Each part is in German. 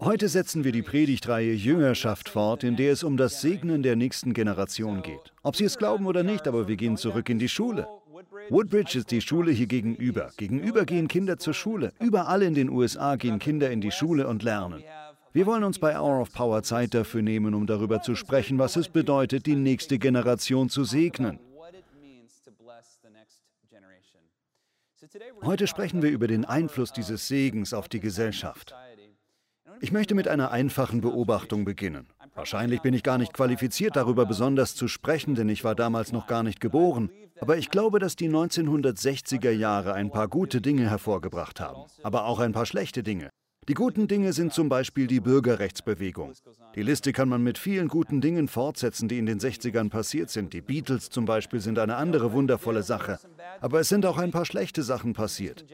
Heute setzen wir die Predigtreihe Jüngerschaft fort, in der es um das Segnen der nächsten Generation geht. Ob Sie es glauben oder nicht, aber wir gehen zurück in die Schule. Woodbridge ist die Schule hier gegenüber. Gegenüber gehen Kinder zur Schule. Überall in den USA gehen Kinder in die Schule und lernen. Wir wollen uns bei Hour of Power Zeit dafür nehmen, um darüber zu sprechen, was es bedeutet, die nächste Generation zu segnen. Heute sprechen wir über den Einfluss dieses Segens auf die Gesellschaft. Ich möchte mit einer einfachen Beobachtung beginnen. Wahrscheinlich bin ich gar nicht qualifiziert, darüber besonders zu sprechen, denn ich war damals noch gar nicht geboren. Aber ich glaube, dass die 1960er Jahre ein paar gute Dinge hervorgebracht haben, aber auch ein paar schlechte Dinge. Die guten Dinge sind zum Beispiel die Bürgerrechtsbewegung. Die Liste kann man mit vielen guten Dingen fortsetzen, die in den 60ern passiert sind. Die Beatles zum Beispiel sind eine andere wundervolle Sache. Aber es sind auch ein paar schlechte Sachen passiert.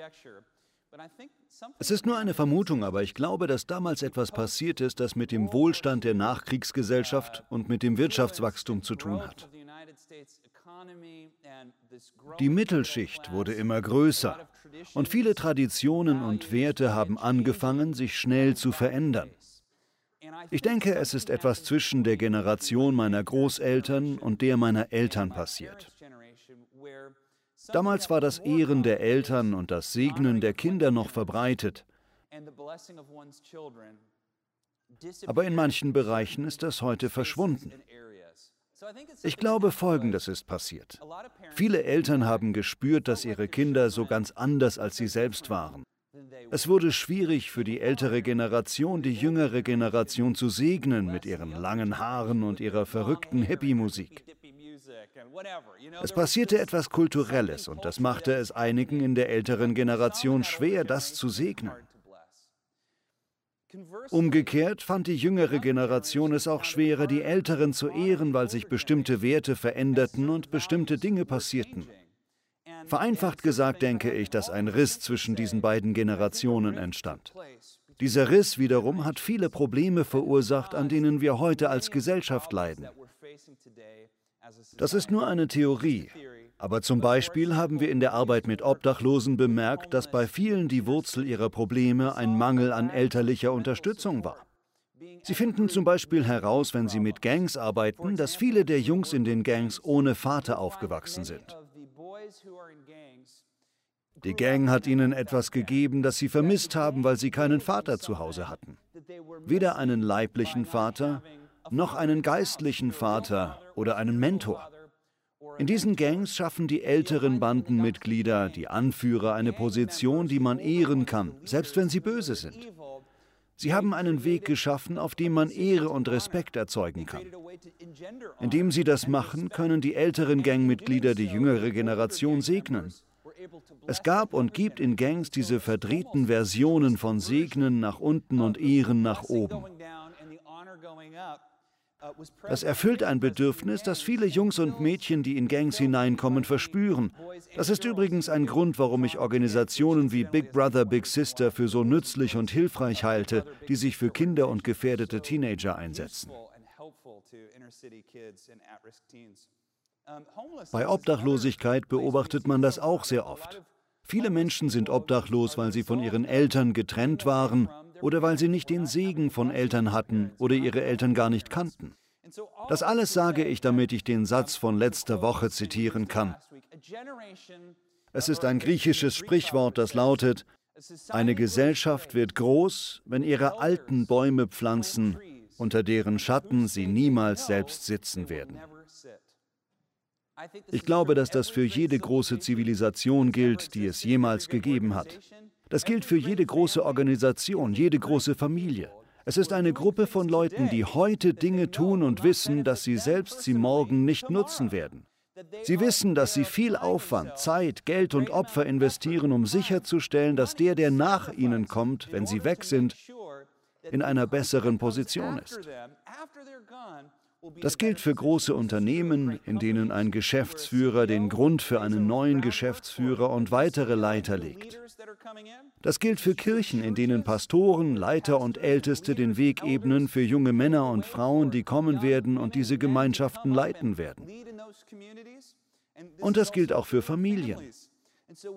Es ist nur eine Vermutung, aber ich glaube, dass damals etwas passiert ist, das mit dem Wohlstand der Nachkriegsgesellschaft und mit dem Wirtschaftswachstum zu tun hat. Die Mittelschicht wurde immer größer und viele Traditionen und Werte haben angefangen, sich schnell zu verändern. Ich denke, es ist etwas zwischen der Generation meiner Großeltern und der meiner Eltern passiert. Damals war das Ehren der Eltern und das Segnen der Kinder noch verbreitet. Aber in manchen Bereichen ist das heute verschwunden. Ich glaube, Folgendes ist passiert. Viele Eltern haben gespürt, dass ihre Kinder so ganz anders als sie selbst waren. Es wurde schwierig für die ältere Generation, die jüngere Generation zu segnen mit ihren langen Haaren und ihrer verrückten Hippie-Musik. Es passierte etwas Kulturelles und das machte es einigen in der älteren Generation schwer, das zu segnen. Umgekehrt fand die jüngere Generation es auch schwerer, die Älteren zu ehren, weil sich bestimmte Werte veränderten und bestimmte Dinge passierten. Vereinfacht gesagt denke ich, dass ein Riss zwischen diesen beiden Generationen entstand. Dieser Riss wiederum hat viele Probleme verursacht, an denen wir heute als Gesellschaft leiden. Das ist nur eine Theorie, aber zum Beispiel haben wir in der Arbeit mit Obdachlosen bemerkt, dass bei vielen die Wurzel ihrer Probleme ein Mangel an elterlicher Unterstützung war. Sie finden zum Beispiel heraus, wenn sie mit Gangs arbeiten, dass viele der Jungs in den Gangs ohne Vater aufgewachsen sind. Die Gang hat ihnen etwas gegeben, das sie vermisst haben, weil sie keinen Vater zu Hause hatten. Weder einen leiblichen Vater noch einen geistlichen Vater oder einen Mentor. In diesen Gangs schaffen die älteren Bandenmitglieder, die Anführer, eine Position, die man ehren kann, selbst wenn sie böse sind. Sie haben einen Weg geschaffen, auf dem man Ehre und Respekt erzeugen kann. Indem sie das machen, können die älteren Gangmitglieder die jüngere Generation segnen. Es gab und gibt in Gangs diese verdrehten Versionen von Segnen nach unten und Ehren nach oben. Das erfüllt ein Bedürfnis, das viele Jungs und Mädchen, die in Gangs hineinkommen, verspüren. Das ist übrigens ein Grund, warum ich Organisationen wie Big Brother, Big Sister für so nützlich und hilfreich halte, die sich für Kinder und gefährdete Teenager einsetzen. Bei Obdachlosigkeit beobachtet man das auch sehr oft. Viele Menschen sind obdachlos, weil sie von ihren Eltern getrennt waren oder weil sie nicht den Segen von Eltern hatten oder ihre Eltern gar nicht kannten. Das alles sage ich, damit ich den Satz von letzter Woche zitieren kann. Es ist ein griechisches Sprichwort, das lautet, eine Gesellschaft wird groß, wenn ihre alten Bäume pflanzen, unter deren Schatten sie niemals selbst sitzen werden. Ich glaube, dass das für jede große Zivilisation gilt, die es jemals gegeben hat. Das gilt für jede große Organisation, jede große Familie. Es ist eine Gruppe von Leuten, die heute Dinge tun und wissen, dass sie selbst sie morgen nicht nutzen werden. Sie wissen, dass sie viel Aufwand, Zeit, Geld und Opfer investieren, um sicherzustellen, dass der, der nach ihnen kommt, wenn sie weg sind, in einer besseren Position ist. Das gilt für große Unternehmen, in denen ein Geschäftsführer den Grund für einen neuen Geschäftsführer und weitere Leiter legt. Das gilt für Kirchen, in denen Pastoren, Leiter und Älteste den Weg ebnen für junge Männer und Frauen, die kommen werden und diese Gemeinschaften leiten werden. Und das gilt auch für Familien.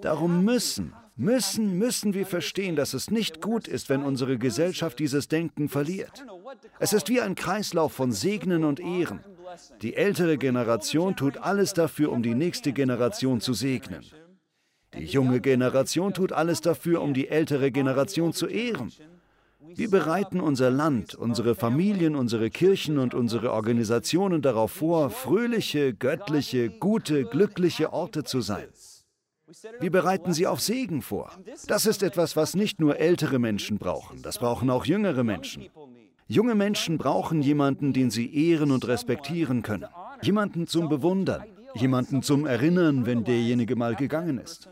Darum müssen, müssen, müssen wir verstehen, dass es nicht gut ist, wenn unsere Gesellschaft dieses Denken verliert. Es ist wie ein Kreislauf von Segnen und Ehren. Die ältere Generation tut alles dafür, um die nächste Generation zu segnen. Die junge Generation tut alles dafür, um die ältere Generation zu ehren. Wir bereiten unser Land, unsere Familien, unsere Kirchen und unsere Organisationen darauf vor, fröhliche, göttliche, gute, glückliche Orte zu sein. Wir bereiten sie auf Segen vor. Das ist etwas, was nicht nur ältere Menschen brauchen, das brauchen auch jüngere Menschen. Junge Menschen brauchen jemanden, den sie ehren und respektieren können. Jemanden zum Bewundern, jemanden zum Erinnern, wenn derjenige mal gegangen ist.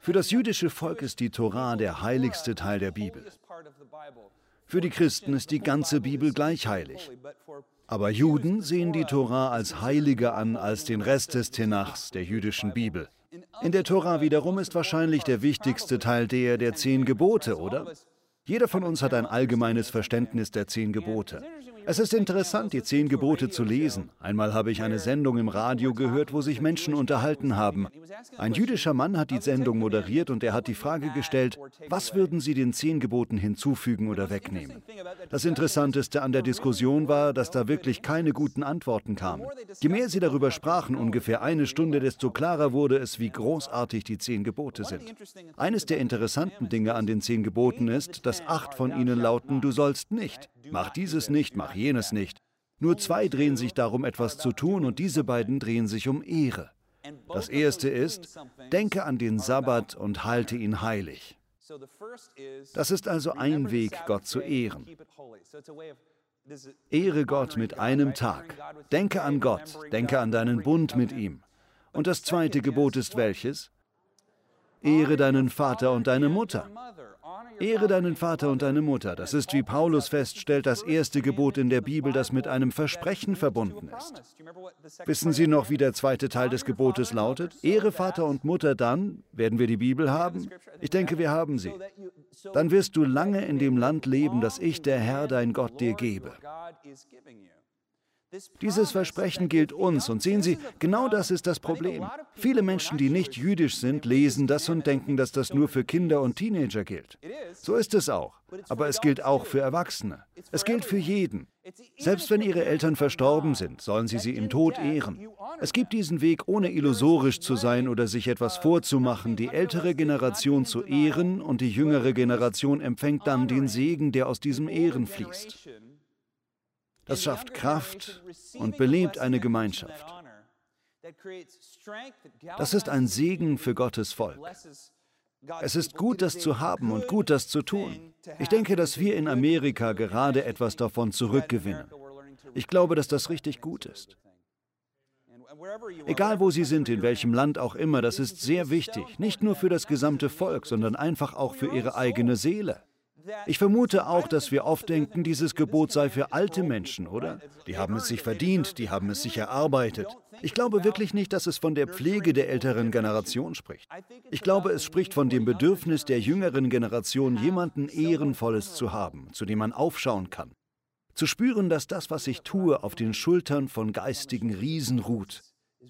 Für das jüdische Volk ist die Torah der heiligste Teil der Bibel. Für die Christen ist die ganze Bibel gleich heilig. Aber Juden sehen die Tora als heiliger an als den Rest des Tenachs, der jüdischen Bibel. In der Tora wiederum ist wahrscheinlich der wichtigste Teil der der zehn Gebote, oder? Jeder von uns hat ein allgemeines Verständnis der zehn Gebote. Es ist interessant, die zehn Gebote zu lesen. Einmal habe ich eine Sendung im Radio gehört, wo sich Menschen unterhalten haben. Ein jüdischer Mann hat die Sendung moderiert und er hat die Frage gestellt, was würden Sie den zehn Geboten hinzufügen oder wegnehmen? Das Interessanteste an der Diskussion war, dass da wirklich keine guten Antworten kamen. Je mehr sie darüber sprachen, ungefähr eine Stunde, desto klarer wurde es, wie großartig die zehn Gebote sind. Eines der interessanten Dinge an den zehn Geboten ist, dass acht von ihnen lauten, du sollst nicht. Mach dieses nicht, mach jenes nicht. Nur zwei drehen sich darum, etwas zu tun, und diese beiden drehen sich um Ehre. Das erste ist, denke an den Sabbat und halte ihn heilig. Das ist also ein Weg, Gott zu ehren. Ehre Gott mit einem Tag. Denke an Gott, denke an deinen Bund mit ihm. Und das zweite Gebot ist welches? Ehre deinen Vater und deine Mutter. Ehre deinen Vater und deine Mutter. Das ist, wie Paulus feststellt, das erste Gebot in der Bibel, das mit einem Versprechen verbunden ist. Wissen Sie noch, wie der zweite Teil des Gebotes lautet? Ehre Vater und Mutter dann, werden wir die Bibel haben? Ich denke, wir haben sie. Dann wirst du lange in dem Land leben, das ich, der Herr, dein Gott, dir gebe. Dieses Versprechen gilt uns und sehen Sie, genau das ist das Problem. Viele Menschen, die nicht jüdisch sind, lesen das und denken, dass das nur für Kinder und Teenager gilt. So ist es auch. Aber es gilt auch für Erwachsene. Es gilt für jeden. Selbst wenn ihre Eltern verstorben sind, sollen sie sie im Tod ehren. Es gibt diesen Weg, ohne illusorisch zu sein oder sich etwas vorzumachen, die ältere Generation zu ehren und die jüngere Generation empfängt dann den Segen, der aus diesem Ehren fließt. Das schafft Kraft und belebt eine Gemeinschaft. Das ist ein Segen für Gottes Volk. Es ist gut, das zu haben und gut, das zu tun. Ich denke, dass wir in Amerika gerade etwas davon zurückgewinnen. Ich glaube, dass das richtig gut ist. Egal wo Sie sind, in welchem Land auch immer, das ist sehr wichtig, nicht nur für das gesamte Volk, sondern einfach auch für Ihre eigene Seele. Ich vermute auch, dass wir oft denken, dieses Gebot sei für alte Menschen, oder? Die haben es sich verdient, die haben es sich erarbeitet. Ich glaube wirklich nicht, dass es von der Pflege der älteren Generation spricht. Ich glaube, es spricht von dem Bedürfnis der jüngeren Generation, jemanden Ehrenvolles zu haben, zu dem man aufschauen kann. Zu spüren, dass das, was ich tue, auf den Schultern von geistigen Riesen ruht.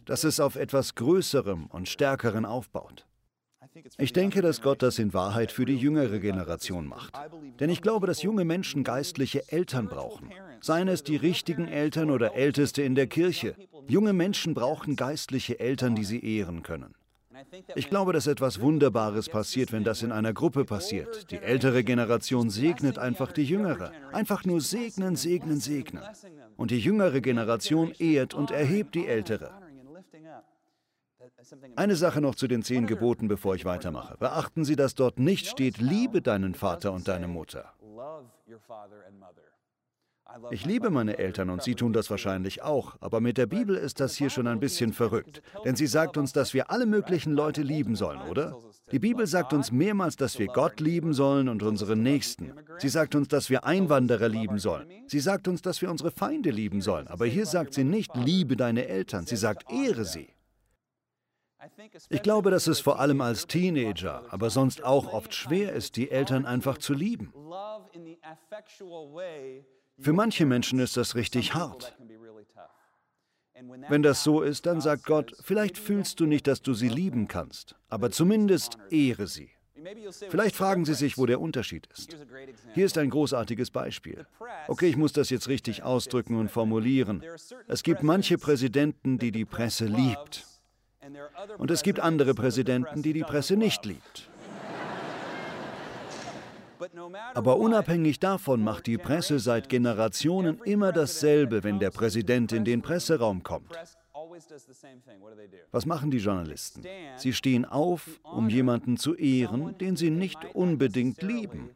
Dass es auf etwas Größerem und Stärkeren aufbaut. Ich denke, dass Gott das in Wahrheit für die jüngere Generation macht. Denn ich glaube, dass junge Menschen geistliche Eltern brauchen. Seien es die richtigen Eltern oder Älteste in der Kirche. Junge Menschen brauchen geistliche Eltern, die sie ehren können. Ich glaube, dass etwas Wunderbares passiert, wenn das in einer Gruppe passiert. Die ältere Generation segnet einfach die jüngere. Einfach nur segnen, segnen, segnen. Und die jüngere Generation ehrt und erhebt die ältere. Eine Sache noch zu den zehn Geboten, bevor ich weitermache. Beachten Sie, dass dort nicht steht, liebe deinen Vater und deine Mutter. Ich liebe meine Eltern und Sie tun das wahrscheinlich auch, aber mit der Bibel ist das hier schon ein bisschen verrückt, denn sie sagt uns, dass wir alle möglichen Leute lieben sollen, oder? Die Bibel sagt uns mehrmals, dass wir Gott lieben sollen und unseren Nächsten. Sie sagt uns, dass wir Einwanderer lieben sollen. Sie sagt uns, dass wir unsere Feinde lieben sollen, aber hier sagt sie nicht, liebe deine Eltern, sie sagt, ehre sie. Ich glaube, dass es vor allem als Teenager, aber sonst auch oft schwer ist, die Eltern einfach zu lieben. Für manche Menschen ist das richtig hart. Wenn das so ist, dann sagt Gott, vielleicht fühlst du nicht, dass du sie lieben kannst, aber zumindest ehre sie. Vielleicht fragen Sie sich, wo der Unterschied ist. Hier ist ein großartiges Beispiel. Okay, ich muss das jetzt richtig ausdrücken und formulieren. Es gibt manche Präsidenten, die die Presse liebt. Und es gibt andere Präsidenten, die die Presse nicht liebt. Aber unabhängig davon macht die Presse seit Generationen immer dasselbe, wenn der Präsident in den Presseraum kommt. Was machen die Journalisten? Sie stehen auf, um jemanden zu ehren, den sie nicht unbedingt lieben.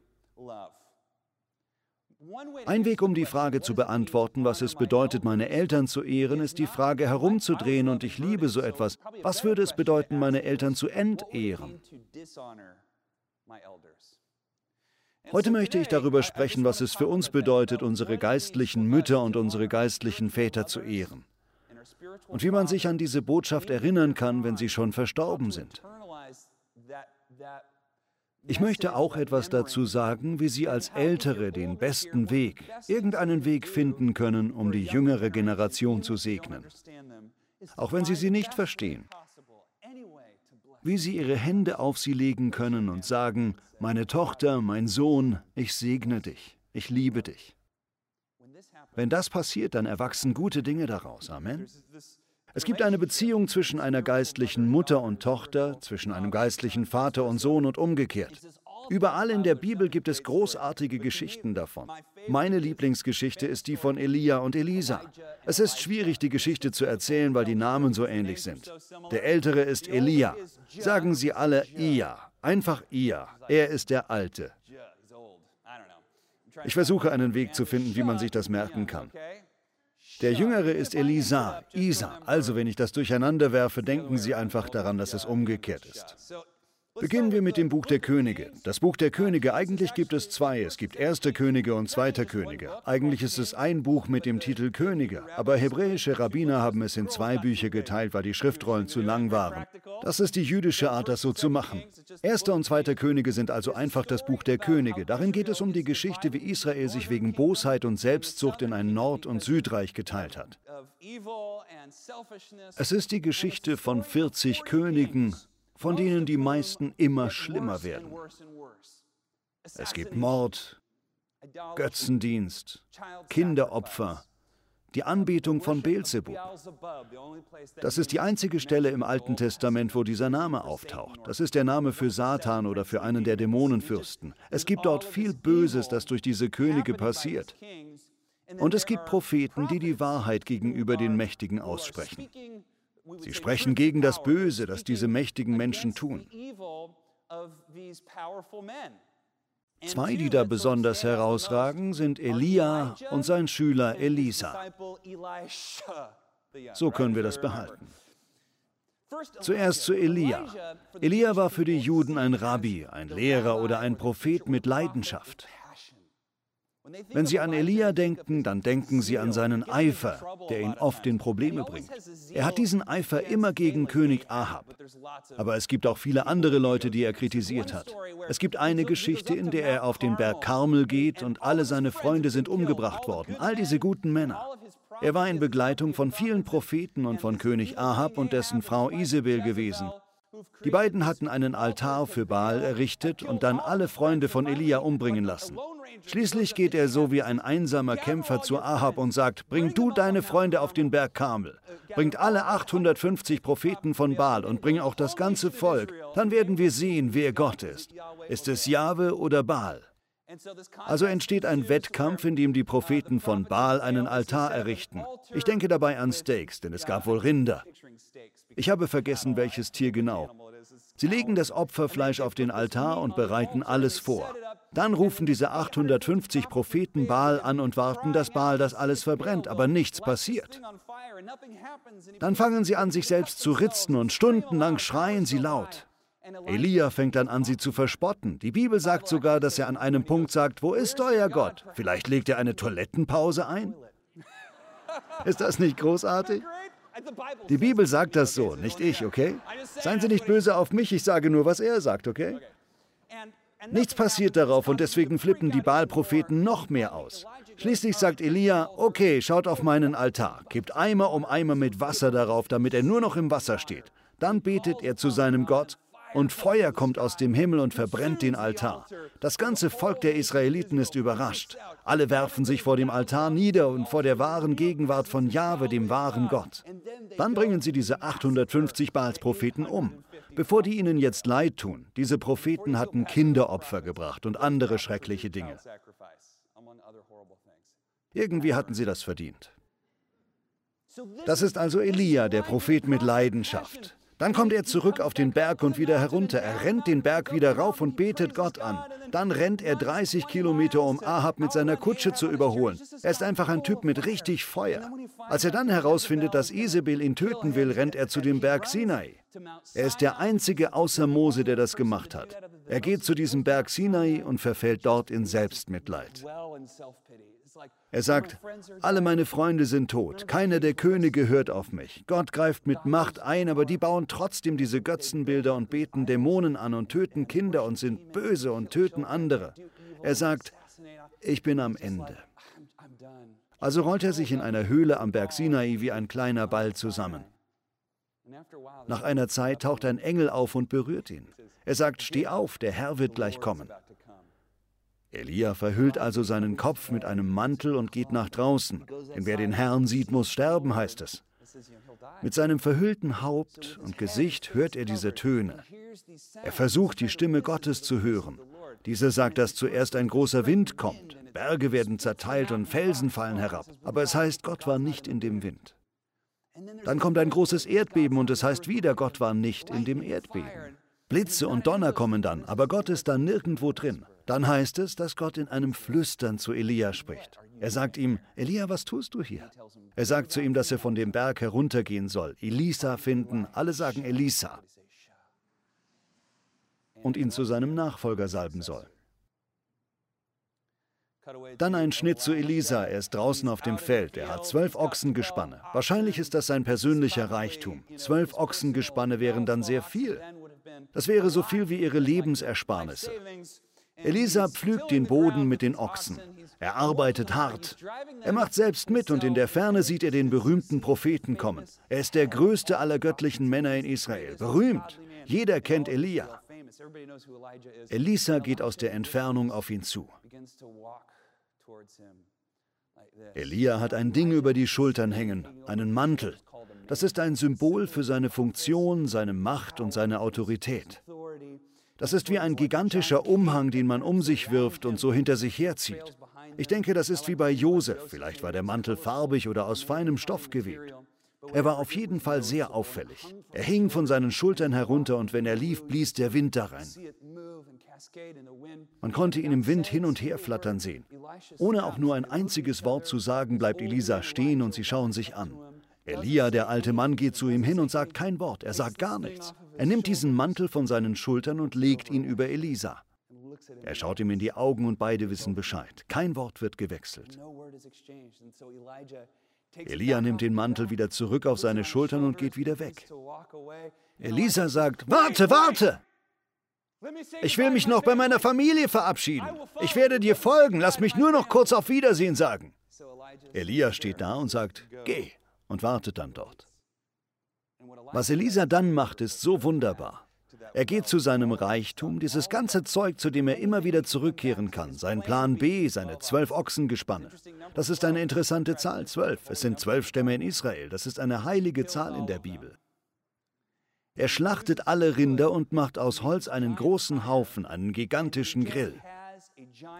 Ein Weg, um die Frage zu beantworten, was es bedeutet, meine Eltern zu ehren, ist die Frage herumzudrehen und ich liebe so etwas. Was würde es bedeuten, meine Eltern zu entehren? Heute möchte ich darüber sprechen, was es für uns bedeutet, unsere geistlichen Mütter und unsere geistlichen Väter zu ehren und wie man sich an diese Botschaft erinnern kann, wenn sie schon verstorben sind. Ich möchte auch etwas dazu sagen, wie Sie als Ältere den besten Weg, irgendeinen Weg finden können, um die jüngere Generation zu segnen. Auch wenn Sie sie nicht verstehen. Wie Sie Ihre Hände auf sie legen können und sagen, meine Tochter, mein Sohn, ich segne dich, ich liebe dich. Wenn das passiert, dann erwachsen gute Dinge daraus. Amen. Es gibt eine Beziehung zwischen einer geistlichen Mutter und Tochter, zwischen einem geistlichen Vater und Sohn und umgekehrt. Überall in der Bibel gibt es großartige Geschichten davon. Meine Lieblingsgeschichte ist die von Elia und Elisa. Es ist schwierig, die Geschichte zu erzählen, weil die Namen so ähnlich sind. Der Ältere ist Elia. Sagen Sie alle Ia. Einfach Ia. Er ist der Alte. Ich versuche einen Weg zu finden, wie man sich das merken kann. Der Jüngere ist Elisa, Isa. Also wenn ich das durcheinander werfe, denken Sie einfach daran, dass es umgekehrt ist. Beginnen wir mit dem Buch der Könige. Das Buch der Könige, eigentlich gibt es zwei. Es gibt erste Könige und zweite Könige. Eigentlich ist es ein Buch mit dem Titel Könige, aber hebräische Rabbiner haben es in zwei Bücher geteilt, weil die Schriftrollen zu lang waren. Das ist die jüdische Art, das so zu machen. Erste und zweite Könige sind also einfach das Buch der Könige. Darin geht es um die Geschichte, wie Israel sich wegen Bosheit und Selbstsucht in ein Nord- und Südreich geteilt hat. Es ist die Geschichte von 40 Königen von denen die meisten immer schlimmer werden. Es gibt Mord, Götzendienst, Kinderopfer, die Anbetung von Beelzebub. Das ist die einzige Stelle im Alten Testament, wo dieser Name auftaucht. Das ist der Name für Satan oder für einen der Dämonenfürsten. Es gibt dort viel Böses, das durch diese Könige passiert. Und es gibt Propheten, die die Wahrheit gegenüber den Mächtigen aussprechen. Sie sprechen gegen das Böse, das diese mächtigen Menschen tun. Zwei, die da besonders herausragen, sind Elia und sein Schüler Elisa. So können wir das behalten. Zuerst zu Elia. Elia war für die Juden ein Rabbi, ein Lehrer oder ein Prophet mit Leidenschaft. Wenn Sie an Elia denken, dann denken Sie an seinen Eifer, der ihn oft in Probleme bringt. Er hat diesen Eifer immer gegen König Ahab. Aber es gibt auch viele andere Leute, die er kritisiert hat. Es gibt eine Geschichte, in der er auf den Berg Karmel geht und alle seine Freunde sind umgebracht worden, all diese guten Männer. Er war in Begleitung von vielen Propheten und von König Ahab und dessen Frau Isabel gewesen. Die beiden hatten einen Altar für Baal errichtet und dann alle Freunde von Elia umbringen lassen. Schließlich geht er so wie ein einsamer Kämpfer zu Ahab und sagt, bring du deine Freunde auf den Berg Karmel, bringt alle 850 Propheten von Baal und bring auch das ganze Volk, dann werden wir sehen, wer Gott ist. Ist es Jahwe oder Baal? Also entsteht ein Wettkampf, in dem die Propheten von Baal einen Altar errichten. Ich denke dabei an Steaks, denn es gab wohl Rinder. Ich habe vergessen, welches Tier genau. Sie legen das Opferfleisch auf den Altar und bereiten alles vor. Dann rufen diese 850 Propheten Baal an und warten, dass Baal das alles verbrennt, aber nichts passiert. Dann fangen sie an, sich selbst zu ritzen und stundenlang schreien sie laut. Elia fängt dann an, sie zu verspotten. Die Bibel sagt sogar, dass er an einem Punkt sagt, wo ist euer Gott? Vielleicht legt er eine Toilettenpause ein? Ist das nicht großartig? Die Bibel sagt das so, nicht ich, okay? Seien Sie nicht böse auf mich, ich sage nur, was er sagt, okay? Nichts passiert darauf und deswegen flippen die Baal-Propheten noch mehr aus. Schließlich sagt Elia, okay, schaut auf meinen Altar, gebt Eimer um Eimer mit Wasser darauf, damit er nur noch im Wasser steht. Dann betet er zu seinem Gott und Feuer kommt aus dem Himmel und verbrennt den Altar. Das ganze Volk der Israeliten ist überrascht. Alle werfen sich vor dem Altar nieder und vor der wahren Gegenwart von Jahwe, dem wahren Gott. Dann bringen sie diese 850 Baals-Propheten um. Bevor die ihnen jetzt leid tun, diese Propheten hatten Kinderopfer gebracht und andere schreckliche Dinge. Irgendwie hatten sie das verdient. Das ist also Elia, der Prophet mit Leidenschaft. Dann kommt er zurück auf den Berg und wieder herunter. Er rennt den Berg wieder rauf und betet Gott an. Dann rennt er 30 Kilometer, um Ahab mit seiner Kutsche zu überholen. Er ist einfach ein Typ mit richtig Feuer. Als er dann herausfindet, dass Isabel ihn töten will, rennt er zu dem Berg Sinai. Er ist der einzige außer Mose, der das gemacht hat. Er geht zu diesem Berg Sinai und verfällt dort in Selbstmitleid. Er sagt, alle meine Freunde sind tot, keiner der Könige hört auf mich. Gott greift mit Macht ein, aber die bauen trotzdem diese Götzenbilder und beten Dämonen an und töten Kinder und sind böse und töten andere. Er sagt, ich bin am Ende. Also rollt er sich in einer Höhle am Berg Sinai wie ein kleiner Ball zusammen. Nach einer Zeit taucht ein Engel auf und berührt ihn. Er sagt, steh auf, der Herr wird gleich kommen. Elia verhüllt also seinen Kopf mit einem Mantel und geht nach draußen. Denn wer den Herrn sieht, muss sterben, heißt es. Mit seinem verhüllten Haupt und Gesicht hört er diese Töne. Er versucht, die Stimme Gottes zu hören. Dieser sagt, dass zuerst ein großer Wind kommt. Berge werden zerteilt und Felsen fallen herab. Aber es heißt, Gott war nicht in dem Wind. Dann kommt ein großes Erdbeben und es heißt wieder, Gott war nicht in dem Erdbeben. Blitze und Donner kommen dann, aber Gott ist da nirgendwo drin. Dann heißt es, dass Gott in einem Flüstern zu Elia spricht. Er sagt ihm, Elia, was tust du hier? Er sagt zu ihm, dass er von dem Berg heruntergehen soll, Elisa finden, alle sagen Elisa, und ihn zu seinem Nachfolger salben soll. Dann ein Schnitt zu Elisa. Er ist draußen auf dem Feld. Er hat zwölf Ochsengespanne. Wahrscheinlich ist das sein persönlicher Reichtum. Zwölf Ochsengespanne wären dann sehr viel. Das wäre so viel wie ihre Lebensersparnisse. Elisa pflügt den Boden mit den Ochsen. Er arbeitet hart. Er macht selbst mit und in der Ferne sieht er den berühmten Propheten kommen. Er ist der größte aller göttlichen Männer in Israel. Berühmt. Jeder kennt Elia. Elisa geht aus der Entfernung auf ihn zu. Elia hat ein Ding über die Schultern hängen, einen Mantel. Das ist ein Symbol für seine Funktion, seine Macht und seine Autorität. Das ist wie ein gigantischer Umhang, den man um sich wirft und so hinter sich herzieht. Ich denke, das ist wie bei Josef. Vielleicht war der Mantel farbig oder aus feinem Stoff gewebt. Er war auf jeden Fall sehr auffällig. Er hing von seinen Schultern herunter und wenn er lief, blies der Wind da rein. Man konnte ihn im Wind hin und her flattern sehen. Ohne auch nur ein einziges Wort zu sagen, bleibt Elisa stehen und sie schauen sich an. Elia, der alte Mann, geht zu ihm hin und sagt kein Wort, er sagt gar nichts. Er nimmt diesen Mantel von seinen Schultern und legt ihn über Elisa. Er schaut ihm in die Augen und beide wissen Bescheid. Kein Wort wird gewechselt. Elia nimmt den Mantel wieder zurück auf seine Schultern und geht wieder weg. Elisa sagt, warte, warte! Ich will mich noch bei meiner Familie verabschieden. Ich werde dir folgen, lass mich nur noch kurz auf Wiedersehen sagen. Elia steht da und sagt, geh und wartet dann dort. Was Elisa dann macht, ist so wunderbar. Er geht zu seinem Reichtum, dieses ganze Zeug, zu dem er immer wieder zurückkehren kann, sein Plan B, seine zwölf Ochsengespanne. Das ist eine interessante Zahl, zwölf. Es sind zwölf Stämme in Israel. Das ist eine heilige Zahl in der Bibel. Er schlachtet alle Rinder und macht aus Holz einen großen Haufen, einen gigantischen Grill.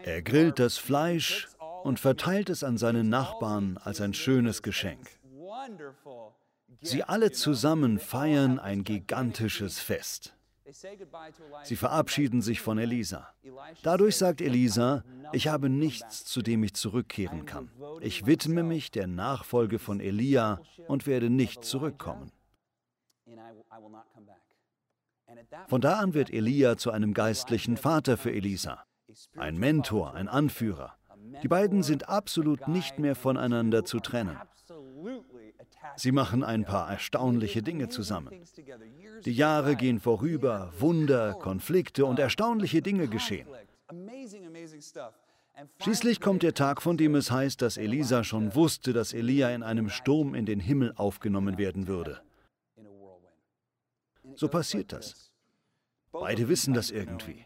Er grillt das Fleisch und verteilt es an seine Nachbarn als ein schönes Geschenk. Sie alle zusammen feiern ein gigantisches Fest. Sie verabschieden sich von Elisa. Dadurch sagt Elisa, ich habe nichts, zu dem ich zurückkehren kann. Ich widme mich der Nachfolge von Elia und werde nicht zurückkommen. Von da an wird Elia zu einem geistlichen Vater für Elisa, ein Mentor, ein Anführer. Die beiden sind absolut nicht mehr voneinander zu trennen. Sie machen ein paar erstaunliche Dinge zusammen. Die Jahre gehen vorüber, Wunder, Konflikte und erstaunliche Dinge geschehen. Schließlich kommt der Tag, von dem es heißt, dass Elisa schon wusste, dass Elia in einem Sturm in den Himmel aufgenommen werden würde. So passiert das. Beide wissen das irgendwie.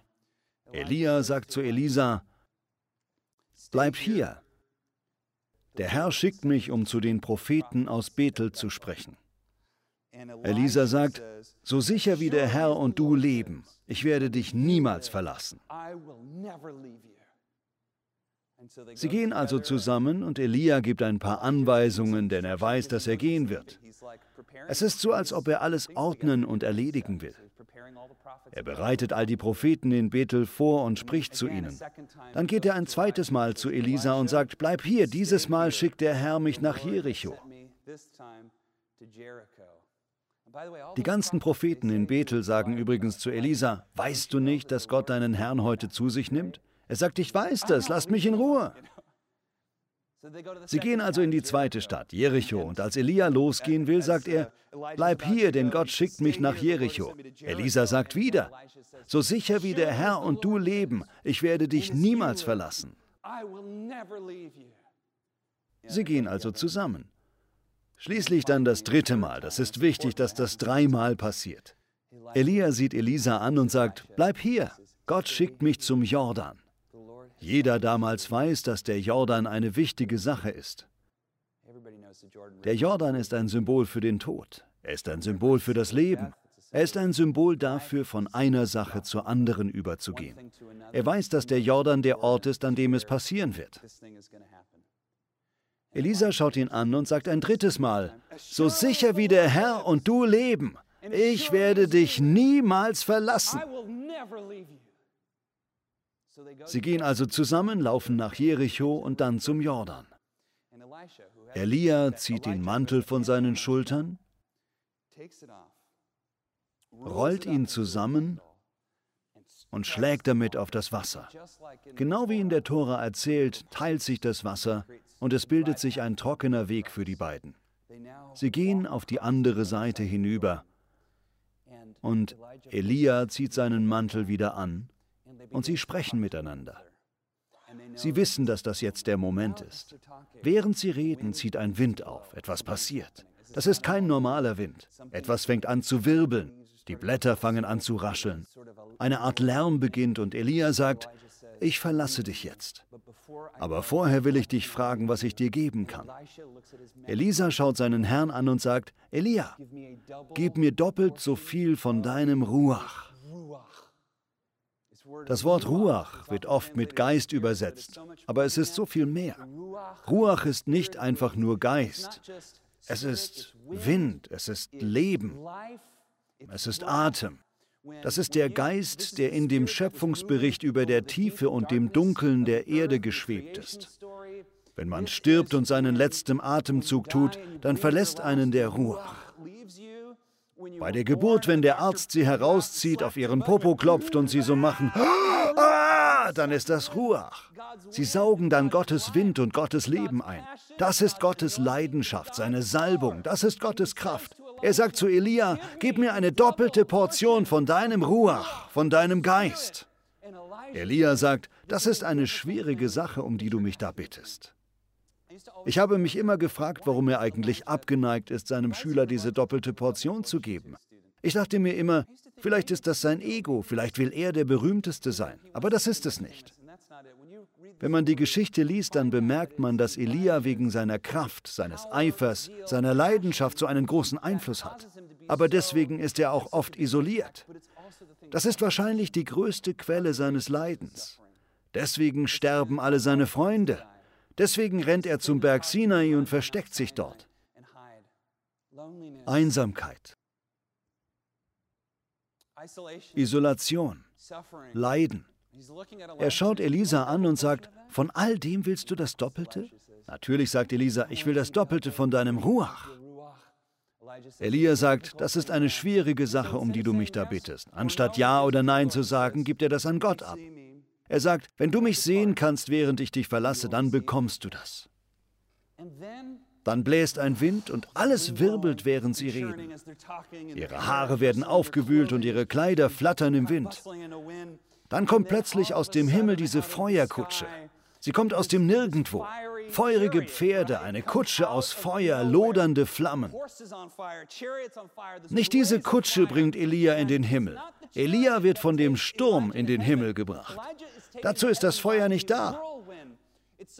Elia sagt zu Elisa, Bleib hier. Der Herr schickt mich, um zu den Propheten aus Bethel zu sprechen. Elisa sagt, so sicher wie der Herr und du leben, ich werde dich niemals verlassen. Sie gehen also zusammen und Elia gibt ein paar Anweisungen, denn er weiß, dass er gehen wird. Es ist so, als ob er alles ordnen und erledigen will. Er bereitet all die Propheten in Bethel vor und spricht zu ihnen. Dann geht er ein zweites Mal zu Elisa und sagt, bleib hier, dieses Mal schickt der Herr mich nach Jericho. Die ganzen Propheten in Bethel sagen übrigens zu Elisa, weißt du nicht, dass Gott deinen Herrn heute zu sich nimmt? Er sagt, ich weiß das, lasst mich in Ruhe. Sie gehen also in die zweite Stadt, Jericho, und als Elia losgehen will, sagt er, bleib hier, denn Gott schickt mich nach Jericho. Elisa sagt wieder, so sicher wie der Herr und du leben, ich werde dich niemals verlassen. Sie gehen also zusammen. Schließlich dann das dritte Mal. Das ist wichtig, dass das dreimal passiert. Elia sieht Elisa an und sagt, bleib hier, Gott schickt mich zum Jordan. Jeder damals weiß, dass der Jordan eine wichtige Sache ist. Der Jordan ist ein Symbol für den Tod. Er ist ein Symbol für das Leben. Er ist ein Symbol dafür, von einer Sache zur anderen überzugehen. Er weiß, dass der Jordan der Ort ist, an dem es passieren wird. Elisa schaut ihn an und sagt ein drittes Mal, so sicher wie der Herr und du leben, ich werde dich niemals verlassen. Sie gehen also zusammen, laufen nach Jericho und dann zum Jordan. Elia zieht den Mantel von seinen Schultern, rollt ihn zusammen und schlägt damit auf das Wasser. Genau wie in der Tora erzählt, teilt sich das Wasser und es bildet sich ein trockener Weg für die beiden. Sie gehen auf die andere Seite hinüber und Elia zieht seinen Mantel wieder an und sie sprechen miteinander. Sie wissen, dass das jetzt der Moment ist. Während sie reden, zieht ein Wind auf, etwas passiert. Das ist kein normaler Wind. Etwas fängt an zu wirbeln, die Blätter fangen an zu rascheln. Eine Art Lärm beginnt und Elia sagt, ich verlasse dich jetzt. Aber vorher will ich dich fragen, was ich dir geben kann. Elisa schaut seinen Herrn an und sagt, Elia, gib mir doppelt so viel von deinem Ruach. Das Wort Ruach wird oft mit Geist übersetzt, aber es ist so viel mehr. Ruach ist nicht einfach nur Geist. Es ist Wind, es ist Leben, es ist Atem. Das ist der Geist, der in dem Schöpfungsbericht über der Tiefe und dem Dunkeln der Erde geschwebt ist. Wenn man stirbt und seinen letzten Atemzug tut, dann verlässt einen der Ruach. Bei der Geburt, wenn der Arzt sie herauszieht, auf ihren Popo klopft und sie so machen, ah, dann ist das Ruach. Sie saugen dann Gottes Wind und Gottes Leben ein. Das ist Gottes Leidenschaft, seine Salbung, das ist Gottes Kraft. Er sagt zu Elia, gib mir eine doppelte Portion von deinem Ruach, von deinem Geist. Elia sagt, das ist eine schwierige Sache, um die du mich da bittest. Ich habe mich immer gefragt, warum er eigentlich abgeneigt ist, seinem Schüler diese doppelte Portion zu geben. Ich dachte mir immer, vielleicht ist das sein Ego, vielleicht will er der berühmteste sein, aber das ist es nicht. Wenn man die Geschichte liest, dann bemerkt man, dass Elia wegen seiner Kraft, seines Eifers, seiner Leidenschaft so einen großen Einfluss hat. Aber deswegen ist er auch oft isoliert. Das ist wahrscheinlich die größte Quelle seines Leidens. Deswegen sterben alle seine Freunde. Deswegen rennt er zum Berg Sinai und versteckt sich dort. Einsamkeit, Isolation, Leiden. Er schaut Elisa an und sagt, von all dem willst du das Doppelte? Natürlich sagt Elisa, ich will das Doppelte von deinem Ruach. Elia sagt, das ist eine schwierige Sache, um die du mich da bittest. Anstatt Ja oder Nein zu sagen, gibt er das an Gott ab. Er sagt, wenn du mich sehen kannst, während ich dich verlasse, dann bekommst du das. Dann bläst ein Wind und alles wirbelt, während sie reden. Ihre Haare werden aufgewühlt und ihre Kleider flattern im Wind. Dann kommt plötzlich aus dem Himmel diese Feuerkutsche. Sie kommt aus dem Nirgendwo. Feurige Pferde, eine Kutsche aus Feuer, lodernde Flammen. Nicht diese Kutsche bringt Elia in den Himmel. Elia wird von dem Sturm in den Himmel gebracht. Dazu ist das Feuer nicht da.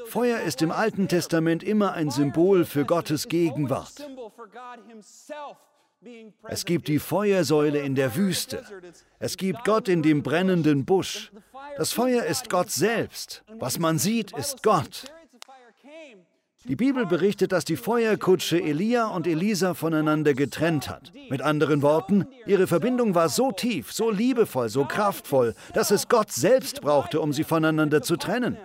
Feuer ist im Alten Testament immer ein Symbol für Gottes Gegenwart. Es gibt die Feuersäule in der Wüste. Es gibt Gott in dem brennenden Busch. Das Feuer ist Gott selbst. Was man sieht, ist Gott. Die Bibel berichtet, dass die Feuerkutsche Elia und Elisa voneinander getrennt hat. Mit anderen Worten, ihre Verbindung war so tief, so liebevoll, so kraftvoll, dass es Gott selbst brauchte, um sie voneinander zu trennen.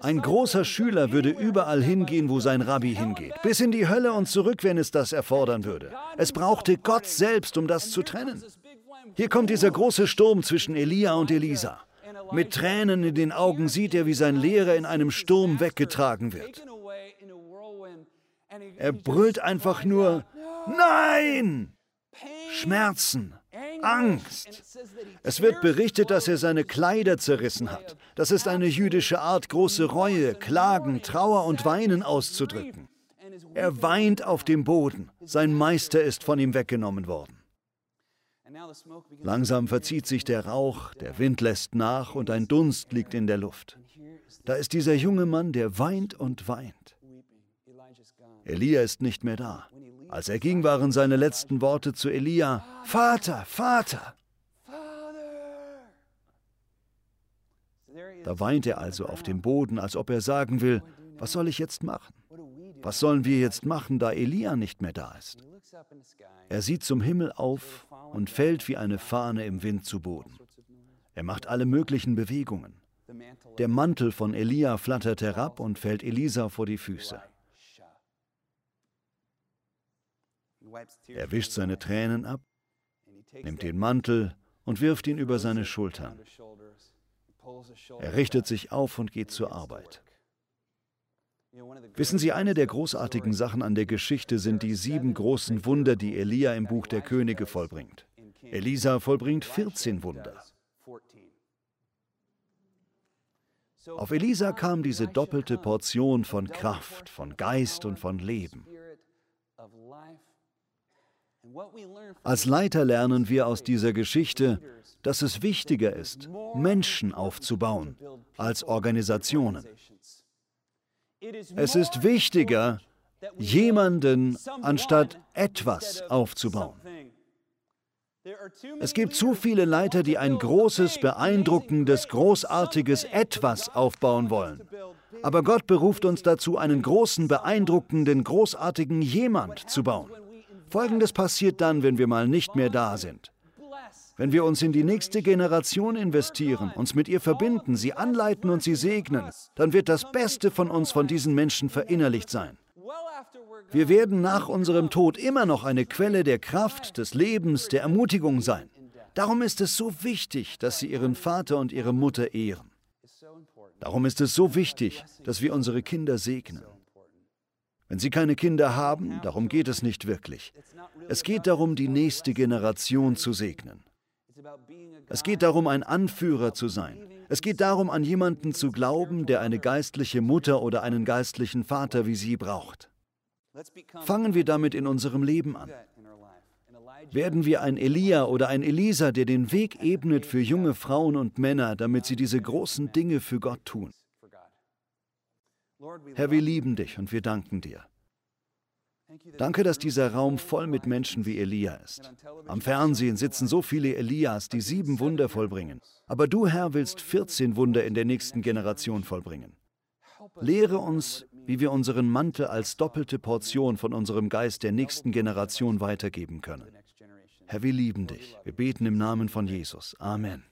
Ein großer Schüler würde überall hingehen, wo sein Rabbi hingeht, bis in die Hölle und zurück, wenn es das erfordern würde. Es brauchte Gott selbst, um das zu trennen. Hier kommt dieser große Sturm zwischen Elia und Elisa. Mit Tränen in den Augen sieht er, wie sein Lehrer in einem Sturm weggetragen wird. Er brüllt einfach nur, Nein! Schmerzen, Angst. Es wird berichtet, dass er seine Kleider zerrissen hat. Das ist eine jüdische Art, große Reue, Klagen, Trauer und Weinen auszudrücken. Er weint auf dem Boden. Sein Meister ist von ihm weggenommen worden. Langsam verzieht sich der Rauch, der Wind lässt nach und ein Dunst liegt in der Luft. Da ist dieser junge Mann, der weint und weint. Elia ist nicht mehr da. Als er ging, waren seine letzten Worte zu Elia, Vater, Vater. Da weint er also auf dem Boden, als ob er sagen will, was soll ich jetzt machen? Was sollen wir jetzt machen, da Elia nicht mehr da ist? Er sieht zum Himmel auf und fällt wie eine Fahne im Wind zu Boden. Er macht alle möglichen Bewegungen. Der Mantel von Elia flattert herab und fällt Elisa vor die Füße. Er wischt seine Tränen ab, nimmt den Mantel und wirft ihn über seine Schultern. Er richtet sich auf und geht zur Arbeit. Wissen Sie, eine der großartigen Sachen an der Geschichte sind die sieben großen Wunder, die Elia im Buch der Könige vollbringt. Elisa vollbringt 14 Wunder. Auf Elisa kam diese doppelte Portion von Kraft, von Geist und von Leben. Als Leiter lernen wir aus dieser Geschichte, dass es wichtiger ist, Menschen aufzubauen als Organisationen. Es ist wichtiger, jemanden anstatt etwas aufzubauen. Es gibt zu viele Leiter, die ein großes, beeindruckendes, großartiges Etwas aufbauen wollen. Aber Gott beruft uns dazu, einen großen, beeindruckenden, großartigen Jemand zu bauen. Folgendes passiert dann, wenn wir mal nicht mehr da sind. Wenn wir uns in die nächste Generation investieren, uns mit ihr verbinden, sie anleiten und sie segnen, dann wird das Beste von uns von diesen Menschen verinnerlicht sein. Wir werden nach unserem Tod immer noch eine Quelle der Kraft, des Lebens, der Ermutigung sein. Darum ist es so wichtig, dass Sie Ihren Vater und Ihre Mutter ehren. Darum ist es so wichtig, dass wir unsere Kinder segnen. Wenn Sie keine Kinder haben, darum geht es nicht wirklich. Es geht darum, die nächste Generation zu segnen. Es geht darum, ein Anführer zu sein. Es geht darum, an jemanden zu glauben, der eine geistliche Mutter oder einen geistlichen Vater wie Sie braucht. Fangen wir damit in unserem Leben an. Werden wir ein Elia oder ein Elisa, der den Weg ebnet für junge Frauen und Männer, damit sie diese großen Dinge für Gott tun. Herr, wir lieben dich und wir danken dir. Danke, dass dieser Raum voll mit Menschen wie Elia ist. Am Fernsehen sitzen so viele Elias, die sieben Wunder vollbringen. Aber du, Herr, willst 14 Wunder in der nächsten Generation vollbringen. Lehre uns, wie wir unseren Mantel als doppelte Portion von unserem Geist der nächsten Generation weitergeben können. Herr, wir lieben dich. Wir beten im Namen von Jesus. Amen.